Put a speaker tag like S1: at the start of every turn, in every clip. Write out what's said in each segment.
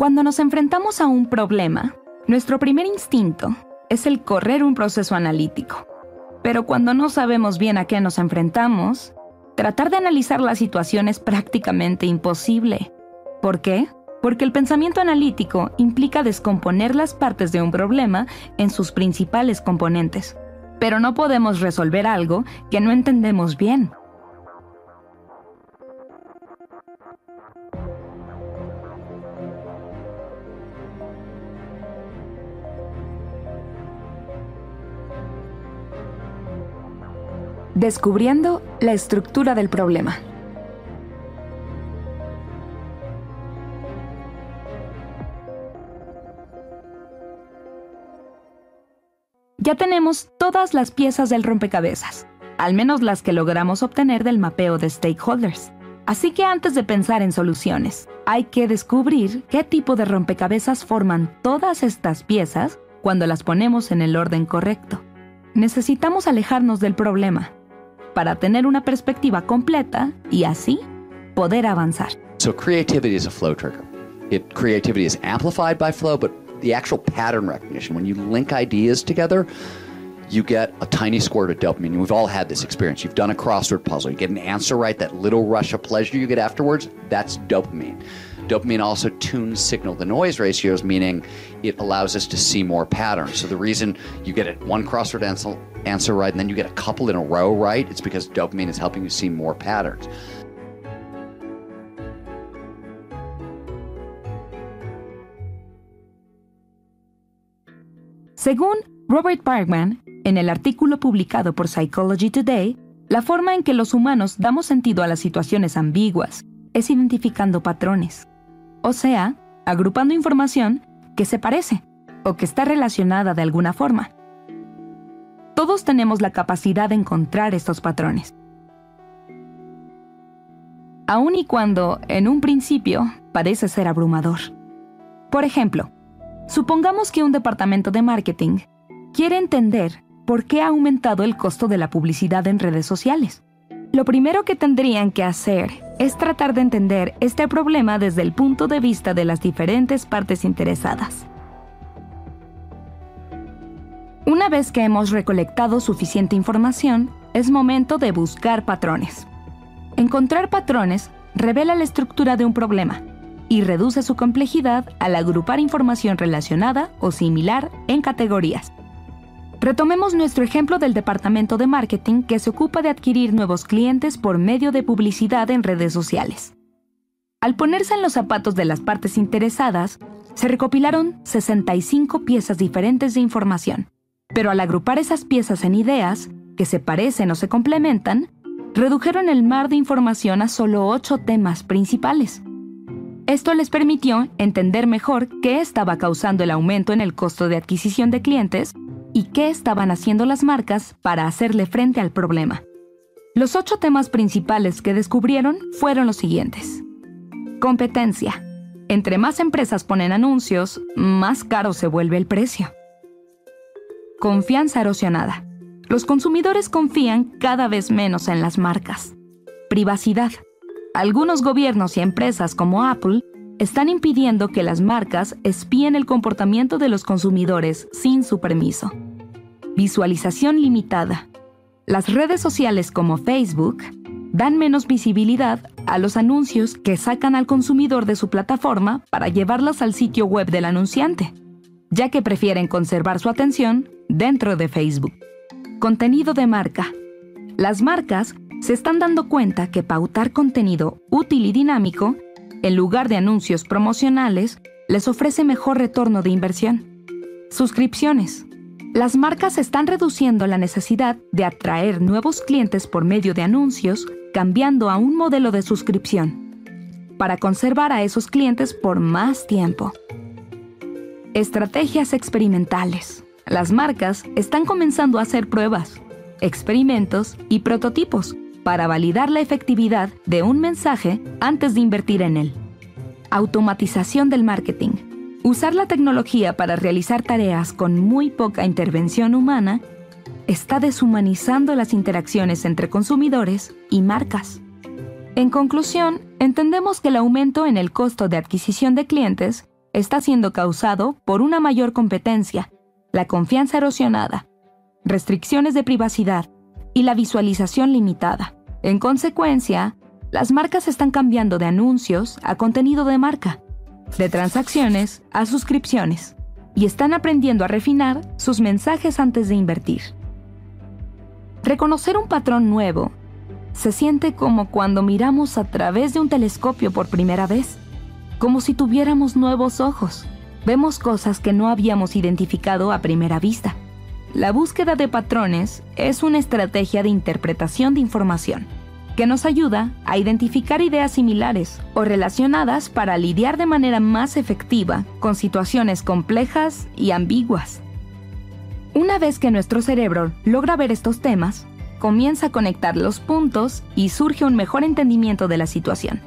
S1: Cuando nos enfrentamos a un problema, nuestro primer instinto es el correr un proceso analítico. Pero cuando no sabemos bien a qué nos enfrentamos, tratar de analizar la situación es prácticamente imposible. ¿Por qué? Porque el pensamiento analítico implica descomponer las partes de un problema en sus principales componentes. Pero no podemos resolver algo que no entendemos bien. Descubriendo la estructura del problema. Ya tenemos todas las piezas del rompecabezas, al menos las que logramos obtener del mapeo de stakeholders. Así que antes de pensar en soluciones, hay que descubrir qué tipo de rompecabezas forman todas estas piezas cuando las ponemos en el orden correcto. Necesitamos alejarnos del problema para tener una perspectiva completa y así poder avanzar.
S2: So creativity is a flow trigger. It, creativity is amplified by flow, but the actual pattern recognition, when you link ideas together, you get a tiny squirt of dopamine. We've all had this experience. You've done a crossword puzzle, you get an answer right, that little rush of pleasure you get afterwards, that's dopamine. Dopamine also tunes signal to noise ratios, meaning it allows us to see more patterns. So the reason you get it one crossword answer, answer right and then you get a couple in a row right, it's because dopamine is helping you see more patterns.
S1: Según Robert Parkman, en el artículo publicado por Psychology Today, la forma en que los humanos damos sentido a las situaciones ambiguas es identificando patrones, o sea, agrupando información que se parece o que está relacionada de alguna forma. Todos tenemos la capacidad de encontrar estos patrones. Aun y cuando, en un principio, parece ser abrumador. Por ejemplo, supongamos que un departamento de marketing quiere entender por qué ha aumentado el costo de la publicidad en redes sociales. Lo primero que tendrían que hacer es tratar de entender este problema desde el punto de vista de las diferentes partes interesadas. Una vez que hemos recolectado suficiente información, es momento de buscar patrones. Encontrar patrones revela la estructura de un problema y reduce su complejidad al agrupar información relacionada o similar en categorías. Retomemos nuestro ejemplo del departamento de marketing que se ocupa de adquirir nuevos clientes por medio de publicidad en redes sociales. Al ponerse en los zapatos de las partes interesadas, se recopilaron 65 piezas diferentes de información, pero al agrupar esas piezas en ideas, que se parecen o se complementan, redujeron el mar de información a solo 8 temas principales. Esto les permitió entender mejor qué estaba causando el aumento en el costo de adquisición de clientes y qué estaban haciendo las marcas para hacerle frente al problema. Los ocho temas principales que descubrieron fueron los siguientes. Competencia. Entre más empresas ponen anuncios, más caro se vuelve el precio. Confianza erosionada. Los consumidores confían cada vez menos en las marcas. Privacidad. Algunos gobiernos y empresas como Apple están impidiendo que las marcas espíen el comportamiento de los consumidores sin su permiso. Visualización limitada. Las redes sociales como Facebook dan menos visibilidad a los anuncios que sacan al consumidor de su plataforma para llevarlos al sitio web del anunciante, ya que prefieren conservar su atención dentro de Facebook. Contenido de marca. Las marcas se están dando cuenta que pautar contenido útil y dinámico, en lugar de anuncios promocionales, les ofrece mejor retorno de inversión. Suscripciones. Las marcas están reduciendo la necesidad de atraer nuevos clientes por medio de anuncios, cambiando a un modelo de suscripción, para conservar a esos clientes por más tiempo. Estrategias experimentales. Las marcas están comenzando a hacer pruebas, experimentos y prototipos para validar la efectividad de un mensaje antes de invertir en él. Automatización del marketing. Usar la tecnología para realizar tareas con muy poca intervención humana está deshumanizando las interacciones entre consumidores y marcas. En conclusión, entendemos que el aumento en el costo de adquisición de clientes está siendo causado por una mayor competencia, la confianza erosionada, restricciones de privacidad y la visualización limitada. En consecuencia, las marcas están cambiando de anuncios a contenido de marca, de transacciones a suscripciones, y están aprendiendo a refinar sus mensajes antes de invertir. Reconocer un patrón nuevo se siente como cuando miramos a través de un telescopio por primera vez, como si tuviéramos nuevos ojos. Vemos cosas que no habíamos identificado a primera vista. La búsqueda de patrones es una estrategia de interpretación de información que nos ayuda a identificar ideas similares o relacionadas para lidiar de manera más efectiva con situaciones complejas y ambiguas. Una vez que nuestro cerebro logra ver estos temas, comienza a conectar los puntos y surge un mejor entendimiento de la situación.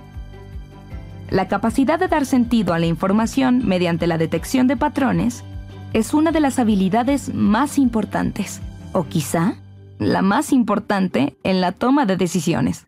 S1: La capacidad de dar sentido a la información mediante la detección de patrones es una de las habilidades más importantes, o quizá la más importante en la toma de decisiones.